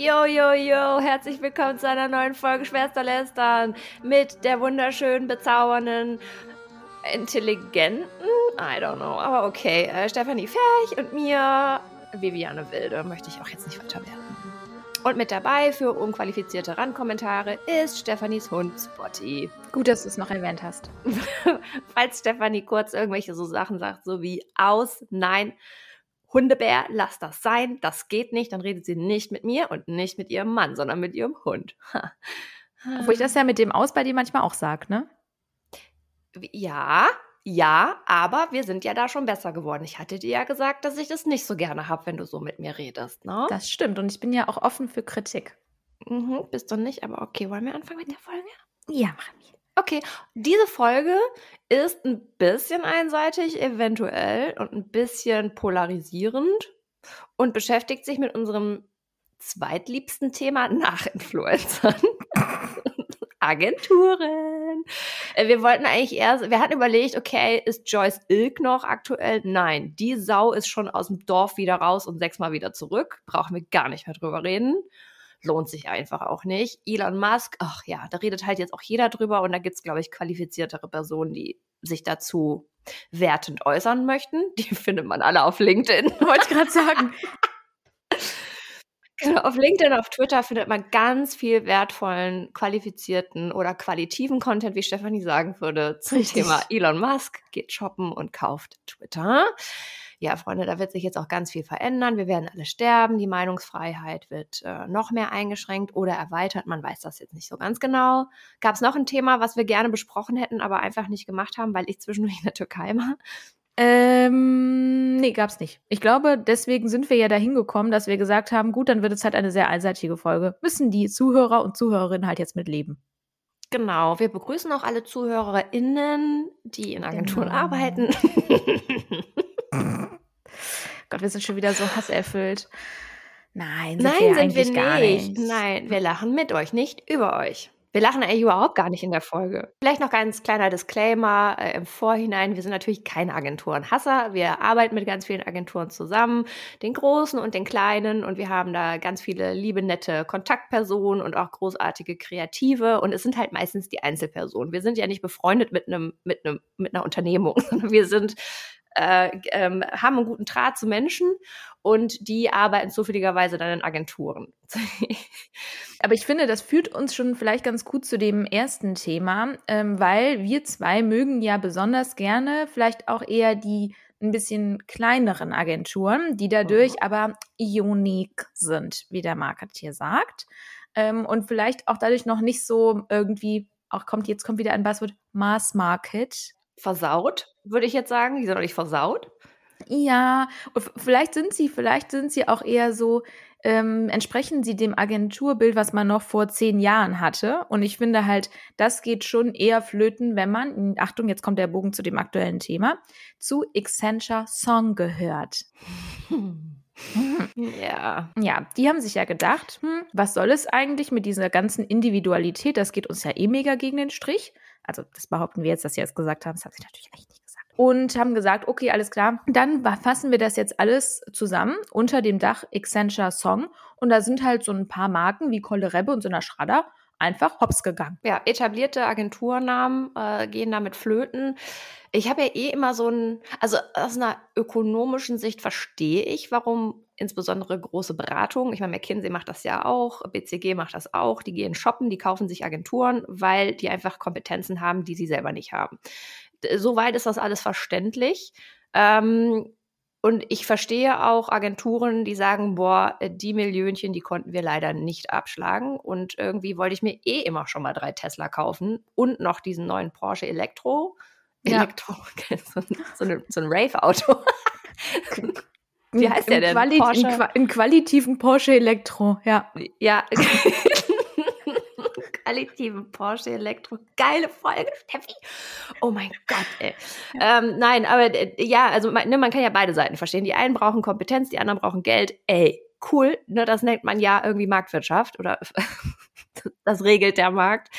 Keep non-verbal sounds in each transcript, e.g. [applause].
Yo, yo, yo, herzlich willkommen zu einer neuen Folge Schwesterlästern mit der wunderschönen, bezaubernden, intelligenten, I don't know, aber okay, äh, Stefanie Ferch und mir, Viviane Wilde, möchte ich auch jetzt nicht weiter werden. Und mit dabei für unqualifizierte Randkommentare ist Stefanis Hund Spotty. Gut, dass du es noch erwähnt hast. [laughs] Falls Stefanie kurz irgendwelche so Sachen sagt, so wie aus, nein, Hundebär, lass das sein, das geht nicht, dann redet sie nicht mit mir und nicht mit ihrem Mann, sondern mit ihrem Hund. [laughs] Obwohl ich das ja mit dem Aus bei dir manchmal auch sage, ne? Ja, ja, aber wir sind ja da schon besser geworden. Ich hatte dir ja gesagt, dass ich das nicht so gerne habe, wenn du so mit mir redest, ne? Das stimmt und ich bin ja auch offen für Kritik. Mhm, bist du nicht, aber okay, wollen wir anfangen mit der Folge? Ja, machen wir. Okay, diese Folge ist ein bisschen einseitig, eventuell, und ein bisschen polarisierend und beschäftigt sich mit unserem zweitliebsten Thema nach Influencern. [laughs] Agenturen. Äh, wir wollten eigentlich erst, wir hatten überlegt, okay, ist Joyce Ilk noch aktuell? Nein, die Sau ist schon aus dem Dorf wieder raus und sechsmal wieder zurück. Brauchen wir gar nicht mehr drüber reden lohnt sich einfach auch nicht. Elon Musk, ach ja, da redet halt jetzt auch jeder drüber und da gibt es, glaube ich, qualifiziertere Personen, die sich dazu wertend äußern möchten. [laughs] Die findet man alle auf LinkedIn, wollte ich gerade sagen. [laughs] Genau, auf LinkedIn, auf Twitter findet man ganz viel wertvollen, qualifizierten oder qualitativen Content, wie Stefanie sagen würde, zum Richtig. Thema Elon Musk. Geht shoppen und kauft Twitter ja, Freunde, da wird sich jetzt auch ganz viel verändern. Wir werden alle sterben. Die Meinungsfreiheit wird äh, noch mehr eingeschränkt oder erweitert. Man weiß das jetzt nicht so ganz genau. Gab es noch ein Thema, was wir gerne besprochen hätten, aber einfach nicht gemacht haben, weil ich zwischendurch in der Türkei war? Ähm, nee, gab's nicht. Ich glaube, deswegen sind wir ja dahin gekommen, dass wir gesagt haben, gut, dann wird es halt eine sehr einseitige Folge. Müssen die Zuhörer und Zuhörerinnen halt jetzt mitleben. Genau, wir begrüßen auch alle ZuhörerInnen, die in Agenturen genau. arbeiten. [laughs] Gott, wir sind schon wieder so hasserfüllt. Nein, sind Nein, wir sind wir gar nicht. Nein, wir lachen mit euch, nicht über euch. Wir lachen eigentlich überhaupt gar nicht in der Folge. Vielleicht noch ganz kleiner Disclaimer äh, im Vorhinein. Wir sind natürlich keine Agenturenhasser. Wir arbeiten mit ganz vielen Agenturen zusammen, den großen und den kleinen. Und wir haben da ganz viele liebe, nette Kontaktpersonen und auch großartige Kreative. Und es sind halt meistens die Einzelpersonen. Wir sind ja nicht befreundet mit einem, mit einem, mit einer Unternehmung, [laughs] sondern wir sind äh, ähm, haben einen guten Draht zu Menschen und die arbeiten zufälligerweise dann in Agenturen. [laughs] Aber ich finde, das führt uns schon vielleicht ganz gut zu dem ersten Thema, ähm, weil wir zwei mögen ja besonders gerne vielleicht auch eher die ein bisschen kleineren Agenturen, die dadurch mhm. aber unique sind, wie der Marketeer sagt. Ähm, und vielleicht auch dadurch noch nicht so irgendwie, auch kommt, jetzt kommt wieder ein Buzzword, Mass Market versaut, würde ich jetzt sagen. Die sind doch nicht versaut. Ja, vielleicht sind sie, vielleicht sind sie auch eher so, ähm, entsprechen sie dem Agenturbild, was man noch vor zehn Jahren hatte. Und ich finde halt, das geht schon eher flöten, wenn man, Achtung, jetzt kommt der Bogen zu dem aktuellen Thema, zu Accenture Song gehört. [laughs] Ja. Ja, die haben sich ja gedacht, hm, was soll es eigentlich mit dieser ganzen Individualität? Das geht uns ja eh mega gegen den Strich. Also das behaupten wir jetzt, dass sie es gesagt haben. Das haben sie natürlich echt nicht gesagt. Und haben gesagt, okay, alles klar, dann fassen wir das jetzt alles zusammen unter dem Dach Accenture Song. Und da sind halt so ein paar Marken wie Kolle Rebbe und so einer Schrader einfach hops gegangen. Ja, etablierte Agenturnamen äh, gehen damit flöten. Ich habe ja eh immer so ein, also aus einer ökonomischen Sicht verstehe ich, warum insbesondere große Beratungen, ich meine, McKinsey macht das ja auch, BCG macht das auch, die gehen shoppen, die kaufen sich Agenturen, weil die einfach Kompetenzen haben, die sie selber nicht haben. Soweit ist das alles verständlich. Ähm, und ich verstehe auch Agenturen, die sagen, boah, die Millionchen, die konnten wir leider nicht abschlagen. Und irgendwie wollte ich mir eh immer schon mal drei Tesla kaufen und noch diesen neuen Porsche Elektro. Ja. Elektro, [laughs] so, so, eine, so ein Rave-Auto. [laughs] Wie heißt der denn? Quali Porsche? In, in qualitativen Porsche Elektro, ja. Ja. [laughs] qualitativen Porsche Elektro. Geile Folge, Steffi. Oh mein Gott, ey. Ähm, nein, aber äh, ja, also man, ne, man kann ja beide Seiten verstehen. Die einen brauchen Kompetenz, die anderen brauchen Geld. Ey, cool, ne, das nennt man ja irgendwie Marktwirtschaft oder [laughs] das regelt der Markt.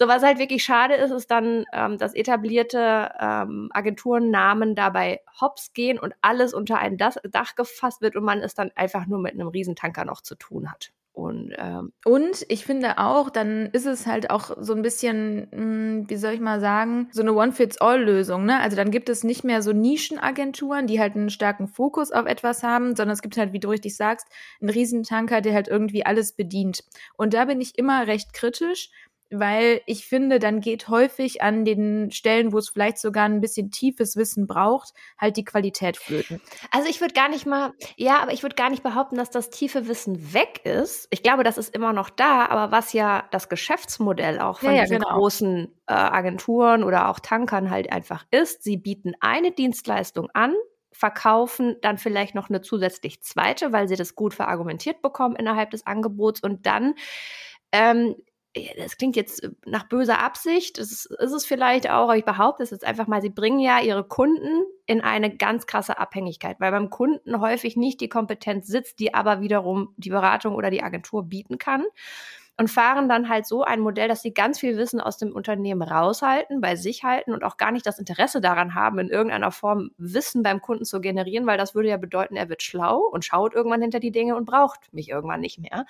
So, was halt wirklich schade ist, ist dann, ähm, dass etablierte ähm, Agenturnamen dabei hops gehen und alles unter ein Dach gefasst wird und man es dann einfach nur mit einem Riesentanker noch zu tun hat. Und, ähm, und ich finde auch, dann ist es halt auch so ein bisschen, mh, hm, wie soll ich mal sagen, so eine One-Fits-All-Lösung. Ne? Also dann gibt es nicht mehr so Nischenagenturen, die halt einen starken Fokus auf etwas haben, sondern es gibt halt, wie du richtig sagst, einen Riesentanker, der halt irgendwie alles bedient. Und da bin ich immer recht kritisch, weil ich finde, dann geht häufig an den Stellen, wo es vielleicht sogar ein bisschen tiefes Wissen braucht, halt die Qualität flöten. Also ich würde gar nicht mal, ja, aber ich würde gar nicht behaupten, dass das tiefe Wissen weg ist. Ich glaube, das ist immer noch da, aber was ja das Geschäftsmodell auch von ja, ja, diesen genau. großen äh, Agenturen oder auch Tankern halt einfach ist, sie bieten eine Dienstleistung an, verkaufen dann vielleicht noch eine zusätzlich zweite, weil sie das gut verargumentiert bekommen innerhalb des Angebots und dann ähm, das klingt jetzt äh, nach böser Absicht, das ist, ist es vielleicht auch, aber ich behaupte es jetzt einfach mal, sie bringen ja ihre Kunden in eine ganz krasse Abhängigkeit, weil beim Kunden häufig nicht die Kompetenz sitzt, die aber wiederum die Beratung oder die Agentur bieten kann und fahren dann halt so ein Modell, dass sie ganz viel Wissen aus dem Unternehmen raushalten, bei sich halten und auch gar nicht das Interesse daran haben, in irgendeiner Form Wissen beim Kunden zu generieren, weil das würde ja bedeuten, er wird schlau und schaut irgendwann hinter die Dinge und braucht mich irgendwann nicht mehr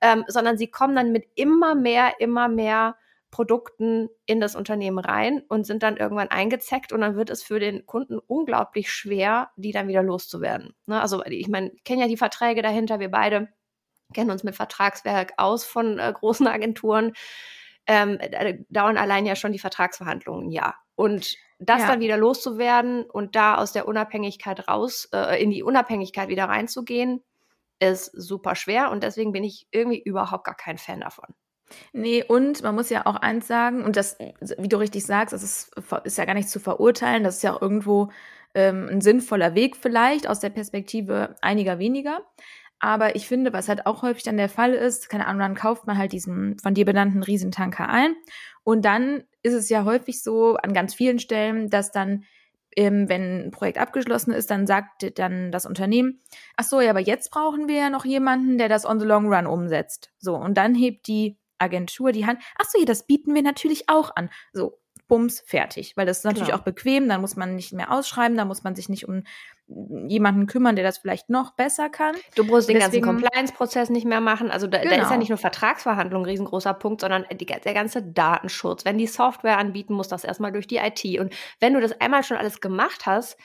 ähm, sondern sie kommen dann mit immer mehr, immer mehr Produkten in das Unternehmen rein und sind dann irgendwann eingezeckt und dann wird es für den Kunden unglaublich schwer, die dann wieder loszuwerden. Ne? Also ich meine, ich kenne ja die Verträge dahinter, wir beide kennen uns mit Vertragswerk aus von äh, großen [laughs] Agenturen. Ähm, dauern allein ja schon die Vertragsverhandlungen ein Jahr. Und das ja. dann wieder loszuwerden und da aus der Unabhängigkeit raus, äh, in die Unabhängigkeit wieder reinzugehen, ist super schwer und deswegen bin ich irgendwie überhaupt gar kein Fan davon. Nee, und man muss ja auch eins sagen, und das, wie du richtig sagst, das ist, ist ja gar nicht zu verurteilen, das ist ja auch irgendwo ähm, ein sinnvoller Weg vielleicht aus der Perspektive einiger weniger. Aber ich finde, was halt auch häufig dann der Fall ist, keine Ahnung, dann kauft man halt diesen von dir benannten Riesentanker ein. Und dann ist es ja häufig so an ganz vielen Stellen, dass dann ähm, wenn ein Projekt abgeschlossen ist, dann sagt dann das Unternehmen, ach so, ja, aber jetzt brauchen wir ja noch jemanden, der das on the long run umsetzt. So, und dann hebt die Agentur die Hand, ach so, ja, das bieten wir natürlich auch an. So, bums, fertig. Weil das ist natürlich Klar. auch bequem, dann muss man nicht mehr ausschreiben, dann muss man sich nicht um jemanden kümmern, der das vielleicht noch besser kann. Du musst den Deswegen, ganzen Compliance-Prozess nicht mehr machen. Also da, genau. da, ist ja genau. nicht nur Vertragsverhandlung ein riesengroßer Punkt, sondern die, der ganze Datenschutz. Wenn die Software anbieten, muss das erstmal durch die IT. Und wenn du das einmal schon alles gemacht hast,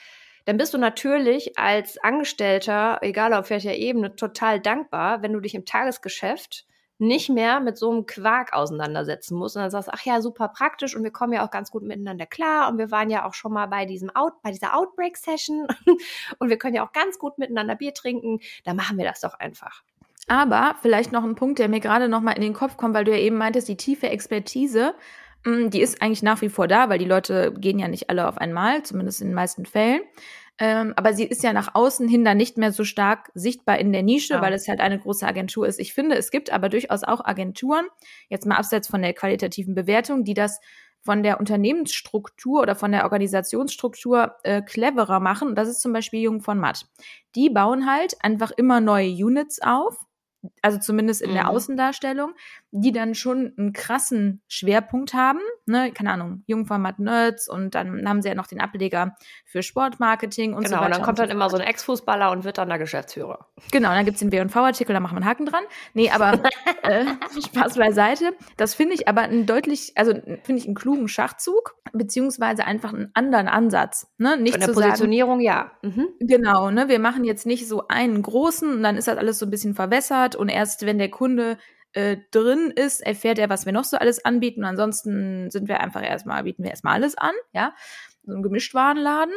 dann bist du natürlich als Angestellter, egal auf welcher Ebene, total dankbar, wenn du dich im Tagesgeschäft nicht mehr mit so einem Quark auseinandersetzen musst und dann sagst, ach ja, super praktisch und wir kommen ja auch ganz gut miteinander klar und wir waren ja auch schon mal bei diesem Out, bei dieser Outbreak-Session [laughs] und wir können ja auch ganz gut miteinander Bier trinken, da machen wir das doch einfach. Aber vielleicht noch ein Punkt, der mir gerade noch mal in den Kopf kommt, weil du ja eben meintest, die tiefe Expertise, mm, die ist eigentlich nach wie vor da, weil die Leute gehen ja nicht alle auf einmal, zumindest in den meisten Fällen. Ähm, aber sie ist ja nach außen hin dann nicht mehr so stark sichtbar in der Nische, ja. weil es halt eine große Agentur ist. Ich finde, es gibt aber durchaus auch Agenturen, jetzt mal abseits von der qualitativen Bewertung, die das von der Unternehmensstruktur oder von der Organisationsstruktur äh, cleverer machen. Und das ist zum Beispiel Jung von Matt. Die bauen halt einfach immer neue Units auf also zumindest in mhm. der Außendarstellung, die dann schon einen krassen Schwerpunkt haben. Ne? Keine Ahnung, Jungformat Nerds und dann haben sie ja noch den Ableger für Sportmarketing und genau, so weiter. Genau, und dann kommt und so dann immer so ein Ex-Fußballer und wird dann der Geschäftsführer. Genau, dann gibt's den W&V-Artikel, da machen wir einen Haken dran. Nee, aber [laughs] äh, Spaß beiseite. Das finde ich aber ein deutlich, also finde ich einen klugen Schachzug, beziehungsweise einfach einen anderen Ansatz. Ne? Nicht Von der Positionierung, sagen, ja. Mhm. Genau, ne? wir machen jetzt nicht so einen großen und dann ist das alles so ein bisschen verwässert und erst wenn der Kunde äh, drin ist, erfährt er, was wir noch so alles anbieten. Und ansonsten sind wir einfach erstmal, bieten wir erstmal alles an, ja. So ein Gemischtwarenladen.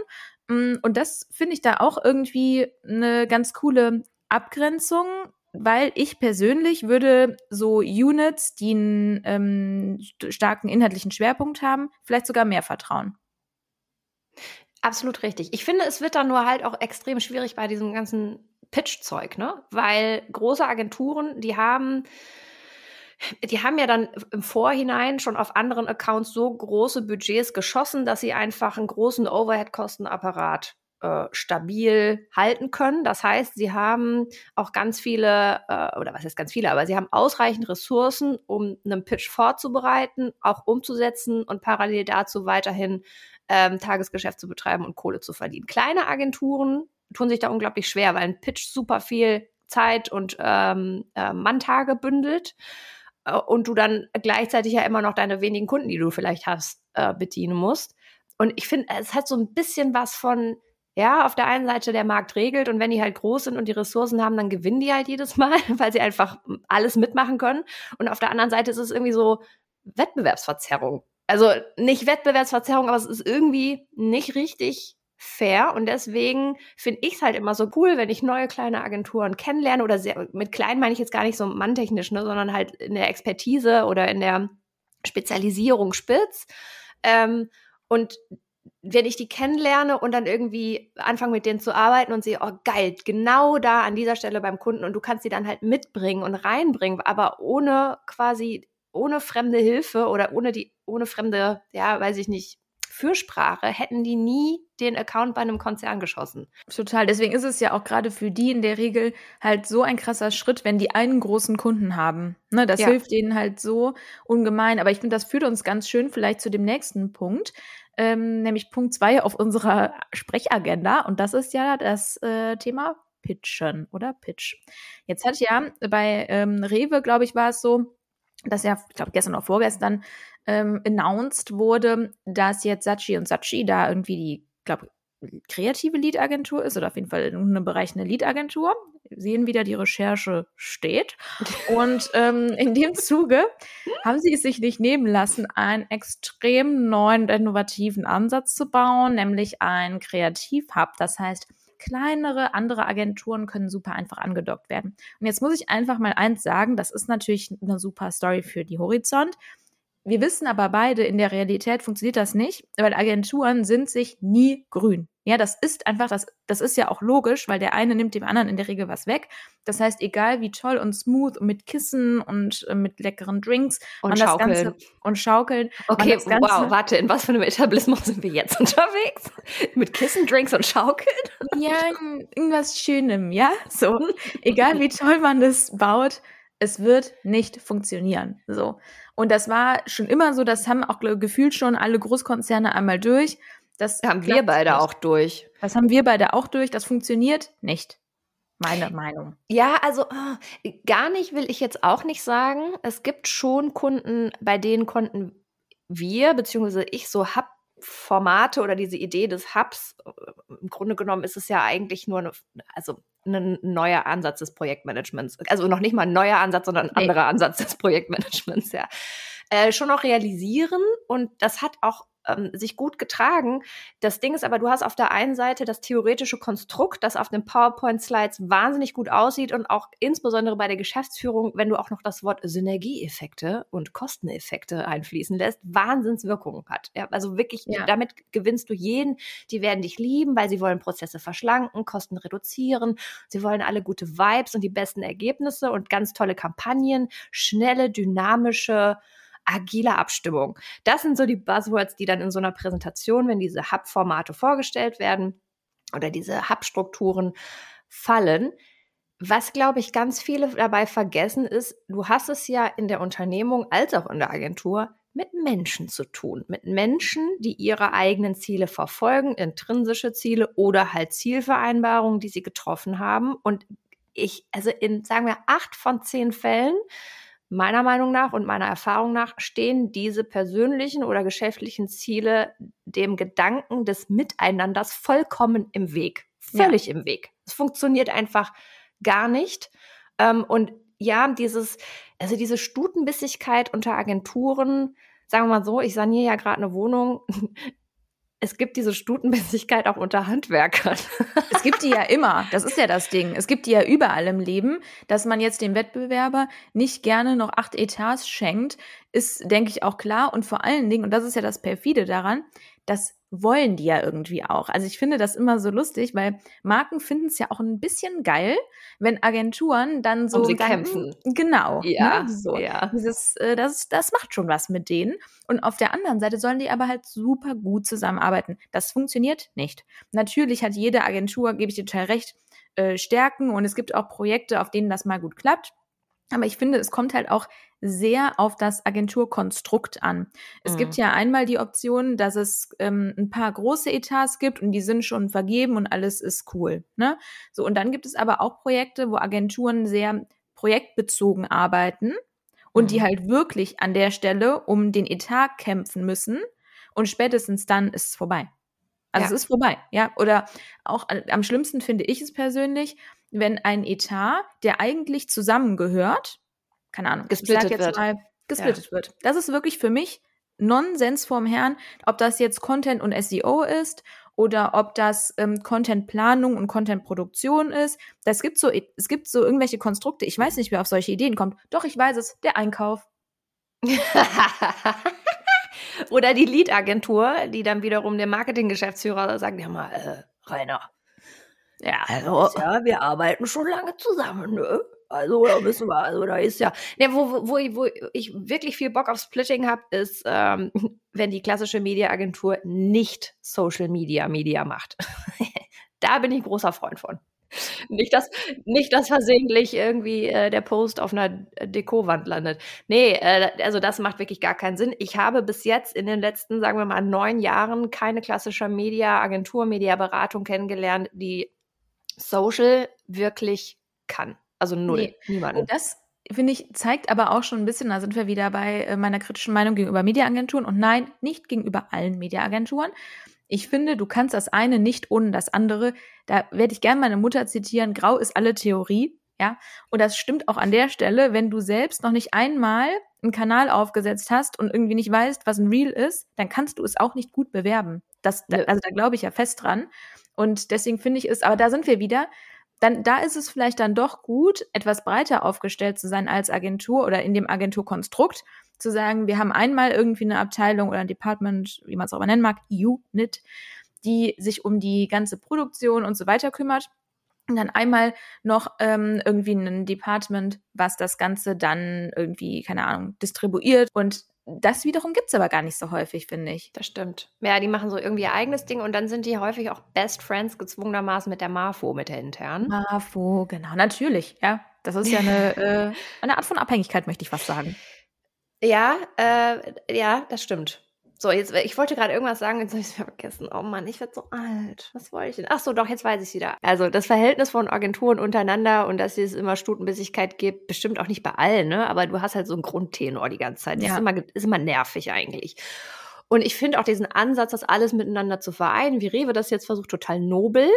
Mm, und das finde ich da auch irgendwie eine ganz coole Abgrenzung, weil ich persönlich würde so Units, die einen ähm, starken inhaltlichen Schwerpunkt haben, vielleicht sogar mehr vertrauen. Absolut richtig. Ich finde, es wird dann nur halt auch extrem schwierig bei diesem ganzen Pitch-Zeug, ne? Weil große Agenturen, die haben die haben ja dann im Vorhinein schon auf anderen Accounts so große Budgets geschossen, dass sie einfach einen großen Overhead-Kostenapparat äh, stabil halten können. Das heißt, sie haben auch ganz viele, äh, oder was heißt ganz viele, aber sie haben ausreichend Ressourcen, um einen Pitch vorzubereiten, auch umzusetzen und parallel dazu weiterhin ähm, Tagesgeschäft zu betreiben und Kohle zu verdienen. Kleine Agenturen tun sich da unglaublich schwer, weil ein Pitch super viel Zeit und ähm, äh, Manntage bündelt äh, und du dann gleichzeitig ja immer noch deine wenigen Kunden, die du vielleicht hast, äh, bedienen musst. Und ich finde, es hat so ein bisschen was von, ja, auf der einen Seite der Markt regelt und wenn die halt groß sind und die Ressourcen haben, dann gewinnen die halt jedes Mal, [laughs] weil sie einfach alles mitmachen können. Und auf der anderen Seite ist es irgendwie so Wettbewerbsverzerrung. Also nicht Wettbewerbsverzerrung, aber es ist irgendwie nicht richtig fair und deswegen finde ich es halt immer so cool, wenn ich neue kleine Agenturen kennenlerne oder sehr, mit klein meine ich jetzt gar nicht so manntechnisch, ne, sondern halt in der Expertise oder in der Spezialisierung spitz. Ähm, und wenn ich die kennenlerne und dann irgendwie anfange mit denen zu arbeiten und sehe, oh geil, genau da an dieser Stelle beim Kunden und du kannst sie dann halt mitbringen und reinbringen, aber ohne quasi, ohne fremde Hilfe oder ohne die, ohne fremde, ja, weiß ich nicht, Fürsprache hätten die nie den Account bei einem Konzern geschossen. Total. Deswegen ist es ja auch gerade für die in der Regel halt so ein krasser Schritt, wenn die einen großen Kunden haben. Ne, das ja. hilft denen halt so ungemein. Aber ich finde, das führt uns ganz schön vielleicht zu dem nächsten Punkt, ähm, nämlich Punkt zwei auf unserer Sprechagenda. Und das ist ja das äh, Thema Pitchen oder Pitch. Jetzt hat ja bei ähm, Rewe, glaube ich, war es so, dass ja, ich glaube, gestern oder vorgestern ähm, announced wurde, dass jetzt Sachi und Sachi da irgendwie die, glaube kreative Lead-Agentur ist oder auf jeden Fall in einem Bereich eine Lead-Agentur. Sehen wieder, die Recherche steht. [laughs] Und ähm, in dem Zuge haben sie es sich nicht nehmen lassen, einen extrem neuen und innovativen Ansatz zu bauen, nämlich ein Kreativ-Hub. Das heißt, kleinere andere Agenturen können super einfach angedockt werden. Und jetzt muss ich einfach mal eins sagen, das ist natürlich eine super Story für die Horizont. Wir wissen aber beide, in der Realität funktioniert das nicht, weil Agenturen sind sich nie grün. Ja, das ist einfach, das, das ist ja auch logisch, weil der eine nimmt dem anderen in der Regel was weg. Das heißt, egal wie toll und smooth und mit Kissen und äh, mit leckeren Drinks und schaukeln. Ganze, und schaukeln. Okay, wow, warte, in was für einem Etablissement sind wir jetzt [laughs] unterwegs? mit Kissen, Drinks und schaukeln? Ja, irgendwas Schönem, ja? So, egal wie toll man das baut, es wird nicht funktionieren. So. Und das war schon immer so, das haben auch gefühlt schon alle Großkonzerne einmal durch. Das haben wir beide nicht. auch durch. Das haben wir beide auch durch. Das funktioniert nicht. Meine Meinung. Ja, also oh, gar nicht will ich jetzt auch nicht sagen. Es gibt schon Kunden, bei denen konnten wir, beziehungsweise ich so hab Formate oder diese Idee des Hubs, im Grunde genommen ist es ja eigentlich nur eine, also ein neuer Ansatz des Projektmanagements. Also noch nicht mal ein neuer Ansatz, sondern ein nee. anderer Ansatz des Projektmanagements, ja. Äh, schon noch realisieren und das hat auch ähm, sich gut getragen. Das Ding ist aber, du hast auf der einen Seite das theoretische Konstrukt, das auf den PowerPoint-Slides wahnsinnig gut aussieht und auch insbesondere bei der Geschäftsführung, wenn du auch noch das Wort Synergieeffekte und Kosteneffekte einfließen lässt, Wahnsinnswirkungen hat. Ja, also wirklich, ja. damit gewinnst du jeden. Die werden dich lieben, weil sie wollen Prozesse verschlanken, Kosten reduzieren. Sie wollen alle gute Vibes und die besten Ergebnisse und ganz tolle Kampagnen, schnelle, dynamische, agile Abstimmung. Das sind so die Buzzwords, die dann in so einer Präsentation, wenn diese Hub-Formate vorgestellt werden oder diese Hub-Strukturen fallen. Was, glaube ich, ganz viele dabei vergessen ist, du hast es ja in der Unternehmung als auch in der Agentur mit Menschen zu tun. Mit Menschen, die ihre eigenen Ziele verfolgen, intrinsische Ziele oder halt Zielvereinbarungen, die sie getroffen haben. Und ich, also in, sagen wir, acht von zehn Fällen Meiner Meinung nach und meiner Erfahrung nach stehen diese persönlichen oder geschäftlichen Ziele dem Gedanken des Miteinanders vollkommen im Weg. Völlig ja. im Weg. Es funktioniert einfach gar nicht. Ähm, und ja, dieses, also diese Stutenbissigkeit unter Agenturen, sagen wir mal so, ich saniere ja gerade eine Wohnung, es gibt diese Stutenmäßigkeit auch unter Handwerkern. [laughs] Es gibt die ja immer. Das ist ja das Ding. Es gibt die ja überall im Leben. Dass man jetzt dem Wettbewerber nicht gerne noch acht Etats schenkt, ist, denke ich, auch klar. Und vor allen Dingen, und das ist ja das Perfide daran, das wollen die ja irgendwie auch. Also ich finde das immer so lustig, weil Marken finden es ja auch ein bisschen geil, wenn Agenturen dann so um sie dann, kämpfen. Genau. Ja. Ne, so. ja. Dieses, äh, das, das macht schon was mit denen. Und auf der anderen Seite sollen die aber halt super gut zusammenarbeiten. Das funktioniert nicht. Natürlich hat jede Agentur, gebe ich dir total recht, äh, Stärken und es gibt auch Projekte, auf denen das mal gut klappt. Aber ich finde, es kommt halt auch sehr auf das Agenturkonstrukt an. Es mhm. gibt ja einmal die Option, dass es ähm, ein paar große Etats gibt und die sind schon vergeben und alles ist cool. Ne? So, und dann gibt es aber auch Projekte, wo Agenturen sehr projektbezogen arbeiten und mhm. die halt wirklich an der Stelle um den Etat kämpfen müssen und spätestens dann ist es vorbei. Also ja. es ist vorbei, ja. Oder auch am schlimmsten finde ich es persönlich, wenn ein Etat, der eigentlich zusammengehört, keine Ahnung, gesplittet wird. Mal, gesplittet ja. wird. Das ist wirklich für mich Nonsens vorm Herrn, ob das jetzt Content und SEO ist oder ob das ähm, Contentplanung und Contentproduktion ist. Das gibt so, es gibt so irgendwelche Konstrukte. Ich weiß nicht, wer auf solche Ideen kommt. Doch, ich weiß es. Der Einkauf. [laughs] oder die Lead-Agentur, die dann wiederum der Marketinggeschäftsführer sagt, ja mal, äh, Rainer, ja, also, ja, wir arbeiten schon lange zusammen, ne? Also, da müssen wir, also da ist ja. Ne, wo, wo, wo ich wirklich viel Bock auf Splitting habe, ist, ähm, [laughs] wenn die klassische Mediaagentur nicht Social Media Media macht. [laughs] da bin ich großer Freund von. Nicht, dass, nicht, dass versehentlich irgendwie äh, der Post auf einer Dekowand landet. Nee, äh, also das macht wirklich gar keinen Sinn. Ich habe bis jetzt in den letzten, sagen wir mal, neun Jahren keine klassische Media-Agentur, Mediaberatung kennengelernt, die Social wirklich kann. Also null. Nee. Niemanden. Und das finde ich, zeigt aber auch schon ein bisschen, da sind wir wieder bei äh, meiner kritischen Meinung gegenüber Mediaagenturen und nein, nicht gegenüber allen Mediaagenturen. Ich finde, du kannst das eine nicht ohne das andere. Da werde ich gerne meine Mutter zitieren, grau ist alle Theorie. Ja, und das stimmt auch an der Stelle, wenn du selbst noch nicht einmal einen Kanal aufgesetzt hast und irgendwie nicht weißt, was ein Reel ist, dann kannst du es auch nicht gut bewerben. Das, also da glaube ich ja fest dran. Und deswegen finde ich es, aber da sind wir wieder, dann, da ist es vielleicht dann doch gut, etwas breiter aufgestellt zu sein als Agentur oder in dem Agenturkonstrukt, zu sagen, wir haben einmal irgendwie eine Abteilung oder ein Department, wie man es auch immer nennen mag, Unit, die sich um die ganze Produktion und so weiter kümmert. Und dann einmal noch ähm, irgendwie ein Department, was das Ganze dann irgendwie, keine Ahnung, distribuiert. Und das wiederum gibt es aber gar nicht so häufig, finde ich. Das stimmt. Ja, die machen so irgendwie ihr eigenes Ding und dann sind die häufig auch Best Friends gezwungenermaßen mit der Marfo, mit der internen. Marfo, genau, natürlich, ja. Das ist ja eine, [laughs] äh, eine Art von Abhängigkeit, möchte ich fast sagen. Ja, äh, ja, das stimmt. So, jetzt, ich wollte gerade irgendwas sagen, jetzt habe ich es vergessen. Oh Mann, ich werde so alt. Was wollte ich denn? Ach so, doch, jetzt weiß ich wieder. Also, das Verhältnis von Agenturen untereinander und dass es immer Stutenbissigkeit gibt, bestimmt auch nicht bei allen, ne? Aber du hast halt so einen Grundtenor die ganze Zeit. Das ja. ist, immer, ist immer nervig eigentlich. Und ich finde auch diesen Ansatz, das alles miteinander zu vereinen, wie Rewe das jetzt versucht, total nobel.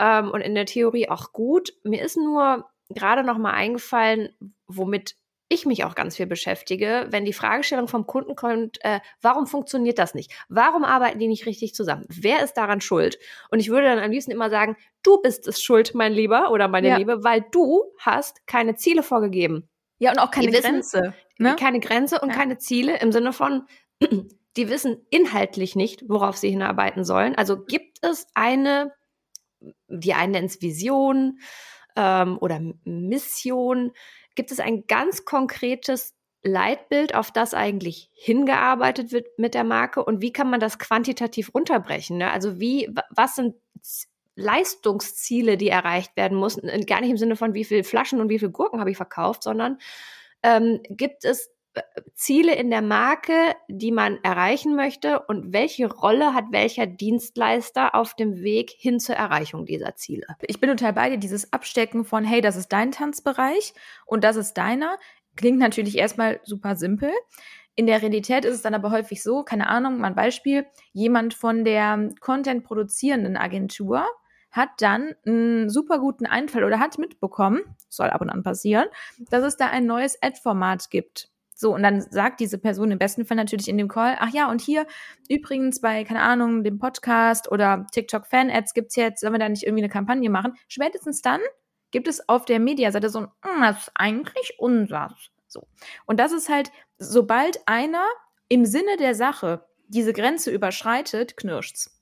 Ähm, und in der Theorie auch gut. Mir ist nur gerade noch mal eingefallen, womit ich mich auch ganz viel beschäftige, wenn die Fragestellung vom Kunden kommt, äh, warum funktioniert das nicht? Warum arbeiten die nicht richtig zusammen? Wer ist daran schuld? Und ich würde dann am liebsten immer sagen, du bist es schuld, mein Lieber oder meine ja. Liebe, weil du hast keine Ziele vorgegeben. Ja, und auch keine die Grenze. ne? Keine Grenze und ja. keine Ziele im Sinne von, [clears throat] die wissen inhaltlich nicht, worauf sie hinarbeiten sollen. Also gibt es eine, die einen nennen es Vision ähm, oder Mission, Gibt es ein ganz konkretes Leitbild, auf das eigentlich hingearbeitet wird mit der Marke und wie kann man das quantitativ runterbrechen? Ne? Also wie, was sind Leistungsziele, die erreicht werden müssen? Gar nicht im Sinne von, wie viele Flaschen und wie viele Gurken habe ich verkauft, sondern ähm, gibt es Ziele in der Marke, die man erreichen möchte und welche Rolle hat welcher Dienstleister auf dem Weg hin zur Erreichung dieser Ziele? Ich bin total bei dir, dieses Abstecken von, hey, das ist dein Tanzbereich und das ist deiner, klingt natürlich erstmal super simpel. In der Realität ist es dann aber häufig so, keine Ahnung, mal ein Beispiel, jemand von der Content produzierenden Agentur hat dann einen super guten Einfall oder hat mitbekommen, soll ab und an passieren, dass es da ein neues Ad-Format gibt so, und dann sagt diese Person im besten Fall natürlich in dem Call, ach ja, und hier übrigens bei, keine Ahnung, dem Podcast oder TikTok Fan-Ads gibt's jetzt, sollen wir da nicht irgendwie eine Kampagne machen? Spätestens dann gibt es auf der Mediaseite so ein, hm, das ist eigentlich unser. So. Und das ist halt, sobald einer im Sinne der Sache diese Grenze überschreitet, knirscht's.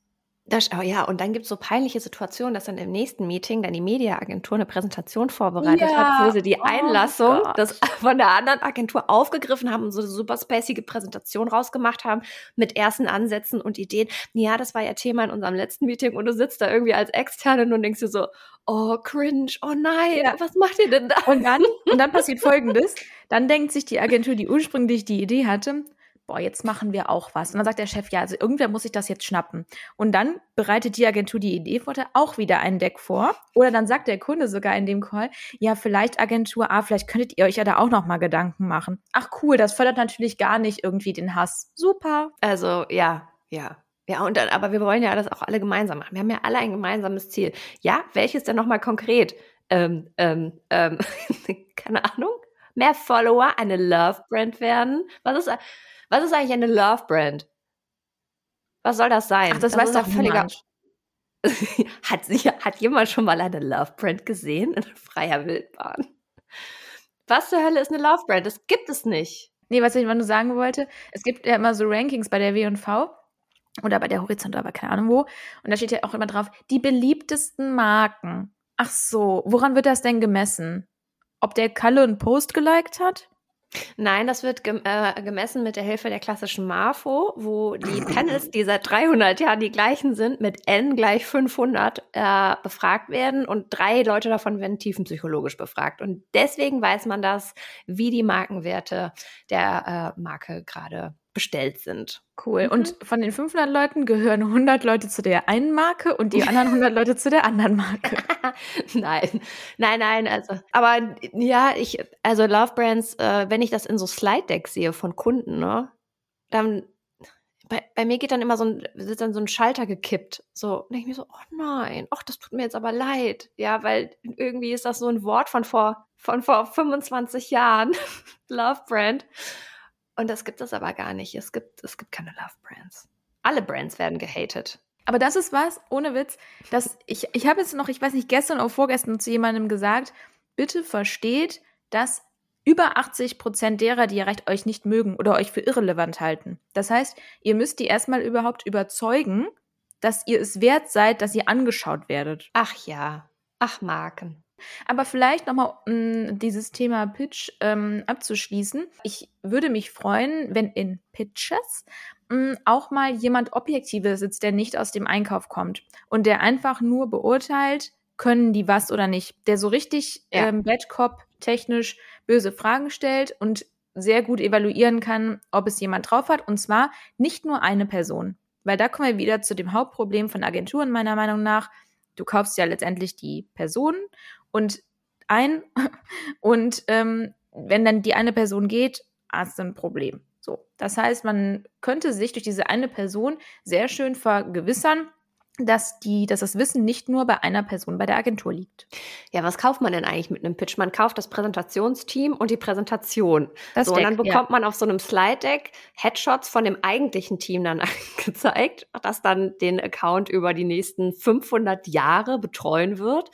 Das, oh ja, und dann gibt es so peinliche Situationen, dass dann im nächsten Meeting dann die Mediaagentur eine Präsentation vorbereitet ja. hat, wo sie die oh Einlassung das [laughs] von der anderen Agentur aufgegriffen haben und so eine super spacige Präsentation rausgemacht haben mit ersten Ansätzen und Ideen. Ja, das war ja Thema in unserem letzten Meeting und du sitzt da irgendwie als Externe und denkst dir so, oh, cringe, oh nein, ja. was macht ihr denn da? Und dann, und dann [laughs] passiert Folgendes. Dann denkt sich die Agentur, die ursprünglich die Idee hatte, boah, jetzt machen wir auch was. Und dann sagt der Chef, ja, also irgendwer muss sich das jetzt schnappen. Und dann bereitet die Agentur die Idee vor, auch wieder ein Deck vor. Oder dann sagt der Kunde sogar in dem Call, ja, vielleicht Agentur A, vielleicht könntet ihr euch ja da auch noch mal Gedanken machen. Ach cool, das fördert natürlich gar nicht irgendwie den Hass. Super. Also, ja, ja. Ja, und dann, aber wir wollen ja das auch alle gemeinsam machen. Wir haben ja alle ein gemeinsames Ziel. Ja, welches denn nochmal konkret? Ähm, ähm, ähm, [laughs] keine Ahnung. Mehr Follower, eine Love-Brand werden? Was ist, was ist eigentlich eine Love Brand? Was soll das sein? Ach, das, das weiß doch völliger. [laughs] hat, hat jemand schon mal eine Love Brand gesehen in freier Wildbahn? Was zur Hölle ist eine Love Brand? Das gibt es nicht. Nee, was ich mal nur sagen wollte, es gibt ja immer so Rankings bei der W&V oder bei der Horizont, aber keine Ahnung wo. Und da steht ja auch immer drauf, die beliebtesten Marken. Ach so, woran wird das denn gemessen? Ob der Kalle einen Post geliked hat? Nein, das wird gem äh, gemessen mit der Hilfe der klassischen Marfo, wo die Panels, die seit 300 Jahren die gleichen sind, mit N gleich 500 äh, befragt werden und drei Leute davon werden tiefenpsychologisch befragt. Und deswegen weiß man das, wie die Markenwerte der äh, Marke gerade bestellt sind. Cool. Mhm. Und von den 500 Leuten gehören 100 Leute zu der einen Marke und die anderen 100 Leute zu der anderen Marke. [laughs] nein, nein, nein. Also, aber ja, ich, also Love Brands, äh, wenn ich das in so Slide Decks sehe von Kunden, ne, dann bei, bei mir geht dann immer so ein, wird dann so ein Schalter gekippt. So, denke ich mir so, oh nein, ach, das tut mir jetzt aber leid. Ja, weil irgendwie ist das so ein Wort von vor, von vor 25 Jahren. [laughs] Love Brand. Und das gibt es aber gar nicht. Es gibt, es gibt keine Love Brands. Alle Brands werden gehatet. Aber das ist was, ohne Witz, dass ich, ich habe jetzt noch, ich weiß nicht, gestern oder vorgestern zu jemandem gesagt, bitte versteht, dass über 80 Prozent derer, die ihr recht euch nicht mögen oder euch für irrelevant halten. Das heißt, ihr müsst die erstmal überhaupt überzeugen, dass ihr es wert seid, dass ihr angeschaut werdet. Ach ja. Ach, Marken. Aber vielleicht nochmal, um dieses Thema Pitch ähm, abzuschließen. Ich würde mich freuen, wenn in Pitches mh, auch mal jemand Objektives sitzt, der nicht aus dem Einkauf kommt und der einfach nur beurteilt, können die was oder nicht. Der so richtig ja. ähm, Bad Cop technisch böse Fragen stellt und sehr gut evaluieren kann, ob es jemand drauf hat. Und zwar nicht nur eine Person. Weil da kommen wir wieder zu dem Hauptproblem von Agenturen meiner Meinung nach. Du kaufst ja letztendlich die Person und ein. [laughs] Und ähm, wenn dann die eine Person geht, hast du ein Problem. So. Das heißt, man könnte sich durch diese eine Person sehr schön vergewissern, dass, die, dass das Wissen nicht nur bei einer Person bei der Agentur liegt. Ja, was kauft man denn eigentlich mit einem Pitch? Man kauft das Präsentationsteam und die Präsentation. Das so, Deck, und dann bekommt ja. man auf so einem Slide-Deck Headshots von dem eigentlichen Team dann [laughs] gezeigt, das dann den Account über die nächsten 500 Jahre betreuen wird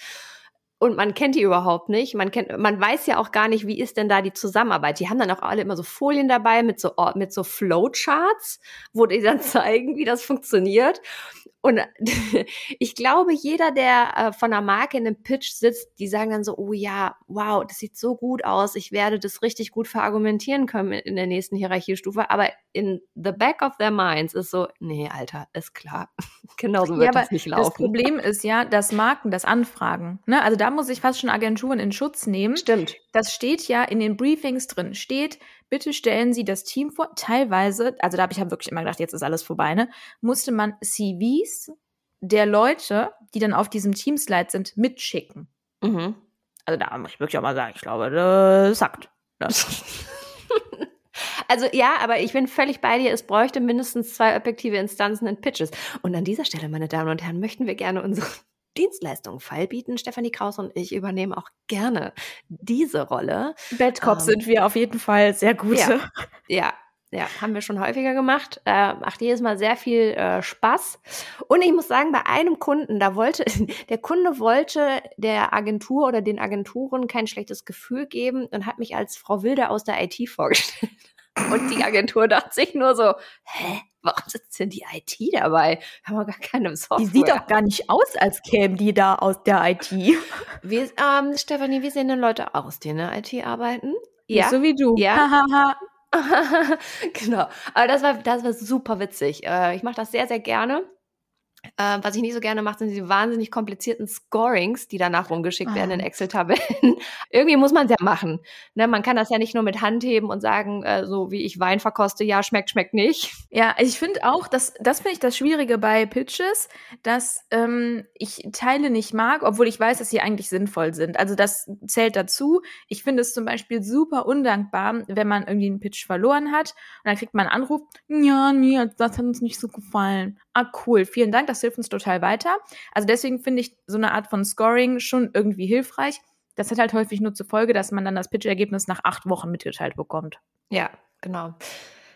und man kennt die überhaupt nicht. Man kennt, man weiß ja auch gar nicht, wie ist denn da die Zusammenarbeit. Die haben dann auch alle immer so Folien dabei mit so mit so Flowcharts, wo die dann [laughs] zeigen, wie das funktioniert. Und [laughs] ich glaube, jeder, der äh, von einer Marke in einem Pitch sitzt, die sagen dann so, oh ja, wow, das sieht so gut aus, ich werde das richtig gut verargumentieren können in der nächsten Hierarchiestufe. Aber in the back of their minds ist so, nee, Alter, ist klar. [laughs] Genauso wird ja, das nicht laufen. Das Problem ist ja, dass Marken das anfragen. Ne? Also da muss ich fast schon Agenturen in Schutz nehmen. Stimmt. Das steht ja in den Briefings drin. Steht, bitte stellen Sie das Team vor. Teilweise, also da habe ich hab wirklich immer gedacht, jetzt ist alles vorbei, ne? Musste man CVs der Leute, die dann auf diesem Teamslide sind, mitschicken. Mhm. Also da muss ich wirklich auch mal sagen, ich glaube, das sagt. Das. [laughs] Also ja, aber ich bin völlig bei dir. Es bräuchte mindestens zwei objektive Instanzen in Pitches. Und an dieser Stelle, meine Damen und Herren, möchten wir gerne unsere Dienstleistungen Fall bieten. Stefanie Kraus und ich übernehmen auch gerne diese Rolle. Bad Cop ähm, sind wir auf jeden Fall sehr gute. Ja, ja, ja, haben wir schon häufiger gemacht. Äh, macht jedes Mal sehr viel äh, Spaß. Und ich muss sagen, bei einem Kunden, da wollte, [laughs] der Kunde wollte der Agentur oder den Agenturen kein schlechtes Gefühl geben und hat mich als Frau Wilde aus der IT vorgestellt. Und die Agentur dachte sich nur so, hä? Warum sitzt denn die IT dabei? Haben wir gar keine Software. Die sieht doch gar nicht aus, als kämen die da aus der IT. Wie, ähm, Stefanie, wie sehen denn Leute aus, die in der IT arbeiten? Ja. So wie du. Ja. [laughs] genau. Aber das war, das war super witzig. Äh, ich mache das sehr, sehr gerne. Äh, was ich nicht so gerne mache, sind diese wahnsinnig komplizierten Scorings, die danach rumgeschickt oh. werden in ah. Excel-Tabellen. [laughs] Irgendwie muss man es ja machen. Ne, man kann das ja nicht nur mit Hand heben und sagen, äh, so wie ich Wein verkoste, ja, schmeckt, schmeckt nicht. Ja, ich finde auch, dass, das finde ich das Schwierige bei Pitches, dass ähm, ich Teile nicht mag, obwohl ich weiß, dass sie eigentlich sinnvoll sind. Also das zählt dazu. Ich finde es zum Beispiel super undankbar, wenn man irgendwie einen Pitch verloren hat und dann kriegt man einen Anruf, ja, nee, das hat uns nicht so gefallen ah, cool, vielen Dank, das hilft uns total weiter. Also deswegen finde ich so eine Art von Scoring schon irgendwie hilfreich. Das hat halt häufig nur zur Folge, dass man dann das Pitch-Ergebnis nach acht Wochen mitgeteilt bekommt. Ja, genau.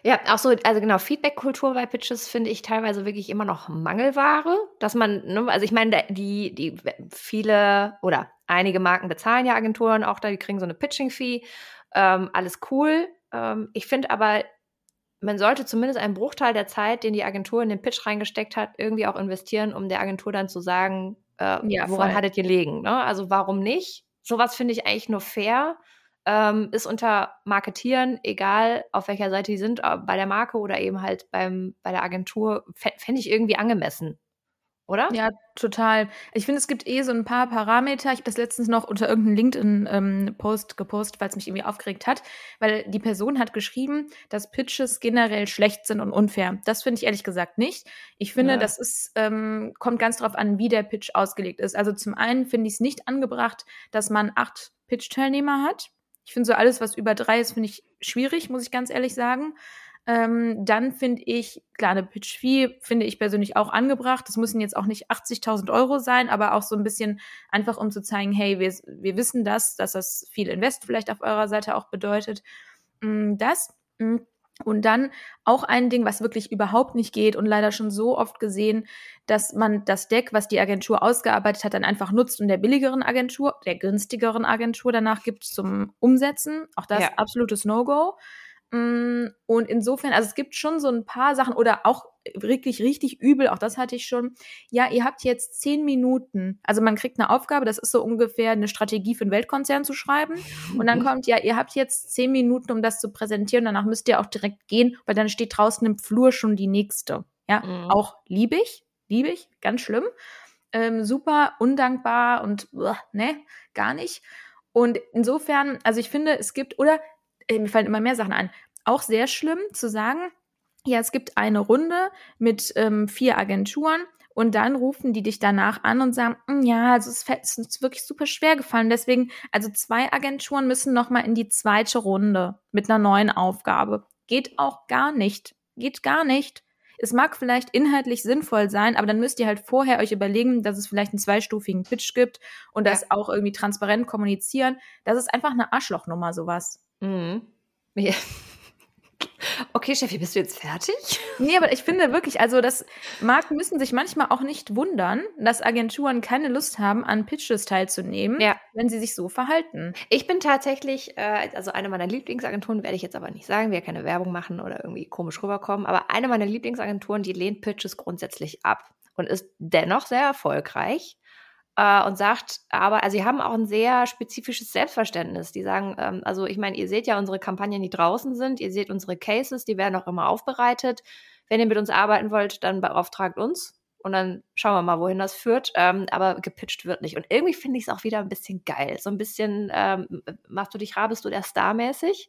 Ja, auch so, also genau, Feedback-Kultur bei Pitches finde ich teilweise wirklich immer noch Mangelware, dass man, ne, also ich meine, die, die viele oder einige Marken bezahlen ja Agenturen auch da, die kriegen so eine Pitching-Fee, ähm, alles cool. Ähm, ich finde aber, man sollte zumindest einen Bruchteil der Zeit, den die Agentur in den Pitch reingesteckt hat, irgendwie auch investieren, um der Agentur dann zu sagen, äh, ja, woran hattet ihr liegen. Ne? Also warum nicht? Sowas finde ich eigentlich nur fair. Ähm, ist unter Marketieren, egal auf welcher Seite die sind, bei der Marke oder eben halt beim, bei der Agentur, fände ich irgendwie angemessen oder? Ja, total. Ich finde, es gibt eh so ein paar Parameter. Ich habe das letztens noch unter irgendeinem LinkedIn-Post ähm, gepostet, weil es mich irgendwie aufgeregt hat, weil die Person hat geschrieben, dass Pitches generell schlecht sind und unfair. Das finde ich ehrlich gesagt nicht. Ich finde, ja. das ist, ähm, kommt ganz darauf an, wie der Pitch ausgelegt ist. Also zum einen finde ich es nicht angebracht, dass man acht Pitch-Teilnehmer hat. Ich finde so alles, was über drei ist, finde ich schwierig, muss ich ganz ehrlich sagen. Ähm, dann finde ich, klar, eine Pitch-Fee finde ich persönlich auch angebracht. Das müssen jetzt auch nicht 80.000 Euro sein, aber auch so ein bisschen einfach, um zu zeigen, hey, wir, wir wissen das, dass das viel Invest vielleicht auf eurer Seite auch bedeutet. Mm, das. Mm, und dann auch ein Ding, was wirklich überhaupt nicht geht und leider schon so oft gesehen, dass man das Deck, was die Agentur ausgearbeitet hat, dann einfach nutzt und der billigeren Agentur, der günstigeren Agentur danach gibt zum Umsetzen. Auch das ja. absolutes No-Go. Mm, und insofern, also es gibt schon so ein paar Sachen oder auch wirklich richtig übel, auch das hatte ich schon. Ja, ihr habt jetzt zehn Minuten. Also man kriegt eine Aufgabe, das ist so ungefähr eine Strategie für einen Weltkonzern zu schreiben. Und dann kommt, ja, ihr habt jetzt zehn Minuten, um das zu präsentieren. Danach müsst ihr auch direkt gehen, weil dann steht draußen im Flur schon die nächste. Ja, mhm. auch liebe ich, liebe ich, ganz schlimm. Ähm, super undankbar und ne, gar nicht. Und insofern, also ich finde, es gibt, oder äh, mir fallen immer mehr Sachen ein. Auch sehr schlimm zu sagen, ja, es gibt eine Runde mit ähm, vier Agenturen und dann rufen die dich danach an und sagen, hm, ja, also es ist uns wirklich super schwer gefallen. Deswegen, also zwei Agenturen müssen nochmal in die zweite Runde mit einer neuen Aufgabe. Geht auch gar nicht. Geht gar nicht. Es mag vielleicht inhaltlich sinnvoll sein, aber dann müsst ihr halt vorher euch überlegen, dass es vielleicht einen zweistufigen Pitch gibt und das ja. auch irgendwie transparent kommunizieren. Das ist einfach eine Arschlochnummer, sowas. Mhm. Ja. [laughs] Okay, Steffi, bist du jetzt fertig? Nee, aber ich finde wirklich, also das Marken müssen sich manchmal auch nicht wundern, dass Agenturen keine Lust haben, an Pitches teilzunehmen, ja. wenn sie sich so verhalten. Ich bin tatsächlich, äh, also eine meiner Lieblingsagenturen, werde ich jetzt aber nicht sagen, wir keine Werbung machen oder irgendwie komisch rüberkommen, aber eine meiner Lieblingsagenturen, die lehnt Pitches grundsätzlich ab und ist dennoch sehr erfolgreich äh, und sagt, aber, also sie haben auch ein sehr spezifisches Selbstverständnis. Die sagen, ähm, also ich meine, ihr seht ja unsere Kampagnen, die draußen sind, ihr seht unsere Cases, die werden auch immer aufbereitet. Wenn ihr mit uns arbeiten wollt, dann beauftragt uns. Und dann schauen wir mal, wohin das führt. Ähm, aber gepitcht wird nicht. Und irgendwie finde ich es auch wieder ein bisschen geil. So ein bisschen, ähm, machst du dich rar, bist du der Star mäßig.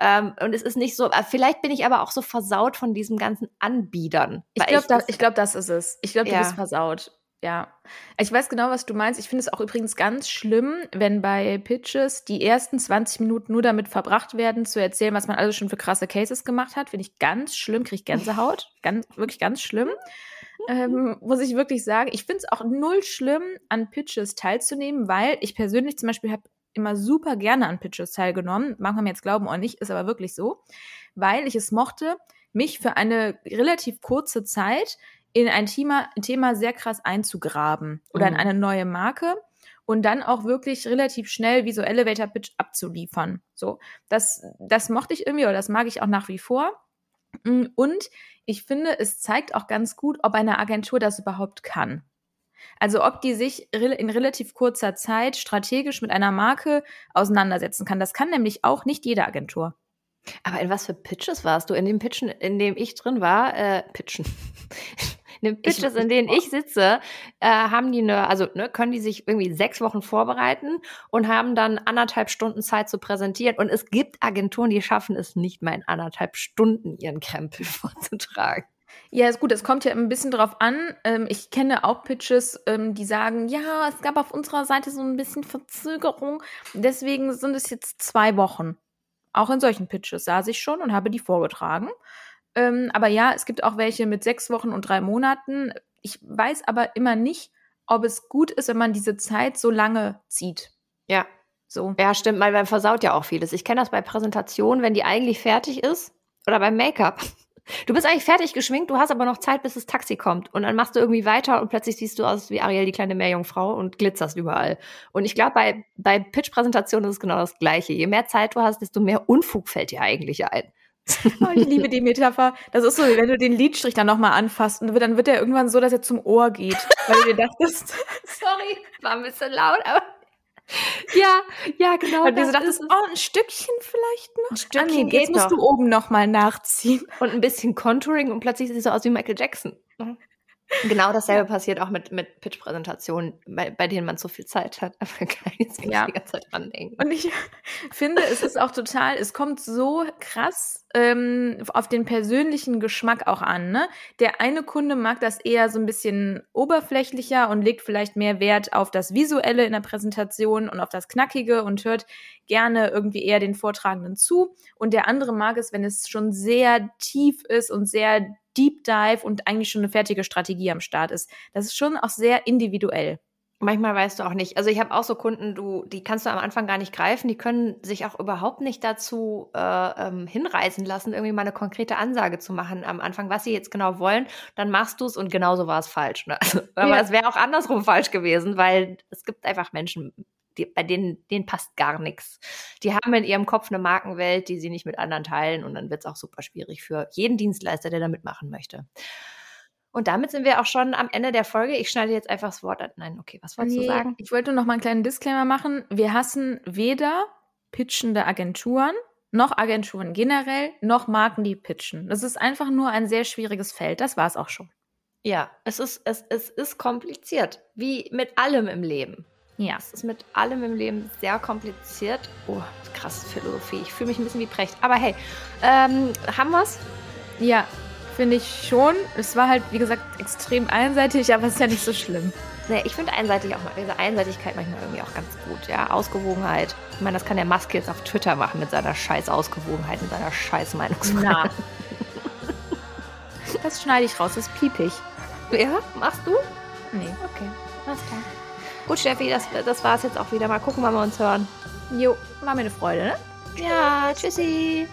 Ähm, und es ist nicht so, äh, vielleicht bin ich aber auch so versaut von diesem ganzen Anbietern. Ich glaube, da, glaub, das ist es. Ich glaube, du ja. bist versaut. Ja, ich weiß genau, was du meinst. Ich finde es auch übrigens ganz schlimm, wenn bei Pitches die ersten 20 Minuten nur damit verbracht werden, zu erzählen, was man also schon für krasse Cases gemacht hat. Finde ich ganz schlimm, kriege ich Gänsehaut. [laughs] ganz, wirklich ganz schlimm. Ähm, muss ich wirklich sagen. Ich finde es auch null schlimm, an Pitches teilzunehmen, weil ich persönlich zum Beispiel habe immer super gerne an Pitches teilgenommen. Mag man mir jetzt glauben oder nicht, ist aber wirklich so. Weil ich es mochte, mich für eine relativ kurze Zeit in ein Thema, ein Thema sehr krass einzugraben oder mhm. in eine neue Marke und dann auch wirklich relativ schnell wie so Elevator Pitch abzuliefern. So, das, das mochte ich irgendwie oder das mag ich auch nach wie vor. Mm, und ich finde, es zeigt auch ganz gut, ob eine Agentur das überhaupt kann. Also ob die sich in relativ kurzer Zeit strategisch mit einer Marke auseinandersetzen kann. Das kann nämlich auch nicht jede Agentur. Aber in was für Pitches warst du? In dem Pitchen, in dem ich drin war, äh, Pitchen. In den Pitches, in denen ich sitze, äh, haben die eine, also ne, können die sich irgendwie sechs Wochen vorbereiten und haben dann anderthalb Stunden Zeit zu präsentieren. Und es gibt Agenturen, die schaffen es nicht mal in anderthalb Stunden ihren Krempel [laughs] vorzutragen. Ja, ist gut. Es kommt ja ein bisschen drauf an. Ähm, ich kenne auch Pitches, ähm, die sagen, ja, es gab auf unserer Seite so ein bisschen Verzögerung. Deswegen sind es jetzt zwei Wochen. Auch in solchen Pitches saß ich schon und habe die vorgetragen. Ähm, aber ja, es gibt auch welche mit sechs Wochen und drei Monaten. Ich weiß aber immer nicht, ob es gut ist, wenn man diese Zeit so lange zieht. Ja. So. Ja, stimmt, weil man versaut ja auch vieles. Ich kenne das bei Präsentationen, wenn die eigentlich fertig ist oder beim Make-up. [laughs] Du bist eigentlich fertig geschminkt, du hast aber noch Zeit, bis das Taxi kommt. Und dann machst du irgendwie weiter und plötzlich siehst du aus wie Ariel, die kleine Meerjungfrau und glitzerst überall. Und ich glaube, bei, bei Pitch-Präsentationen ist es genau das Gleiche. Je mehr Zeit du hast, desto mehr Unfug fällt dir eigentlich ein. Oh, ich liebe die Metapher. Das ist so, wenn du den Lidstrich dann nochmal anfasst und dann wird er irgendwann so, dass er zum Ohr geht. Weil du dir dachtest. [laughs] Sorry, war ein bisschen laut, aber [laughs] ja, ja, genau. Und du so dachtest, oh, ein Stückchen vielleicht noch? Ein Stückchen ah, jetzt musst du oben nochmal nachziehen. Und ein bisschen Contouring und plötzlich sieht es so aus wie Michael Jackson. Mhm. [laughs] Genau dasselbe passiert auch mit, mit Pitch-Präsentationen, bei, bei denen man so viel Zeit hat, aber kann jetzt ja. die ganze Zeit dran denken. Und ich finde, es ist auch total, es kommt so krass ähm, auf den persönlichen Geschmack auch an. Ne? Der eine Kunde mag das eher so ein bisschen oberflächlicher und legt vielleicht mehr Wert auf das Visuelle in der Präsentation und auf das Knackige und hört gerne irgendwie eher den Vortragenden zu. Und der andere mag es, wenn es schon sehr tief ist und sehr Deep Dive und eigentlich schon eine fertige Strategie am Start ist. Das ist schon auch sehr individuell. Manchmal weißt du auch nicht. Also ich habe auch so Kunden, du, die kannst du am Anfang gar nicht greifen. Die können sich auch überhaupt nicht dazu äh, ähm, hinreißen lassen, irgendwie mal eine konkrete Ansage zu machen am Anfang, was sie jetzt genau wollen. Dann machst du es und genauso war es falsch. Ne? Also, aber es wäre auch andersrum falsch gewesen, weil es gibt einfach Menschen, die, bei denen, denen passt gar nichts. Die haben in ihrem Kopf eine Markenwelt, die sie nicht mit anderen teilen und dann wird es auch super schwierig für jeden Dienstleister, der da mitmachen möchte. Und damit sind wir auch schon am Ende der Folge. Ich schneide jetzt einfach das Wort an. Nein, okay, was wolltest nee, du sagen? Ich wollte noch mal einen kleinen Disclaimer machen. Wir hassen weder pitchende Agenturen, noch Agenturen generell, noch Marken, die pitchen. Das ist einfach nur ein sehr schwieriges Feld. Das war es auch schon. Ja, es ist, es, es ist kompliziert, wie mit allem im Leben. Ja. Es ist mit allem im Leben sehr kompliziert. Oh, krasse Philosophie. Ich fühle mich ein bisschen wie Precht. Aber hey, ähm, haben wir's? Ja, finde ich schon. Es war halt, wie gesagt, extrem einseitig, aber es ist ja nicht so schlimm. Nee, ich finde einseitig auch mal, diese Einseitigkeit manchmal irgendwie auch ganz gut, ja. Ausgewogenheit. Ich meine, das kann der Maske jetzt auf Twitter machen mit seiner scheiß Ausgewogenheit, mit seiner scheiß Meinungsfreiheit. [laughs] das schneide ich raus, das piep ich. Ja, machst du? Nee. Okay, alles klar. Gut, Steffi, das, das war es jetzt auch wieder. Mal gucken, wann wir uns hören. Jo, war mir eine Freude, ne? Ja, tschüssi.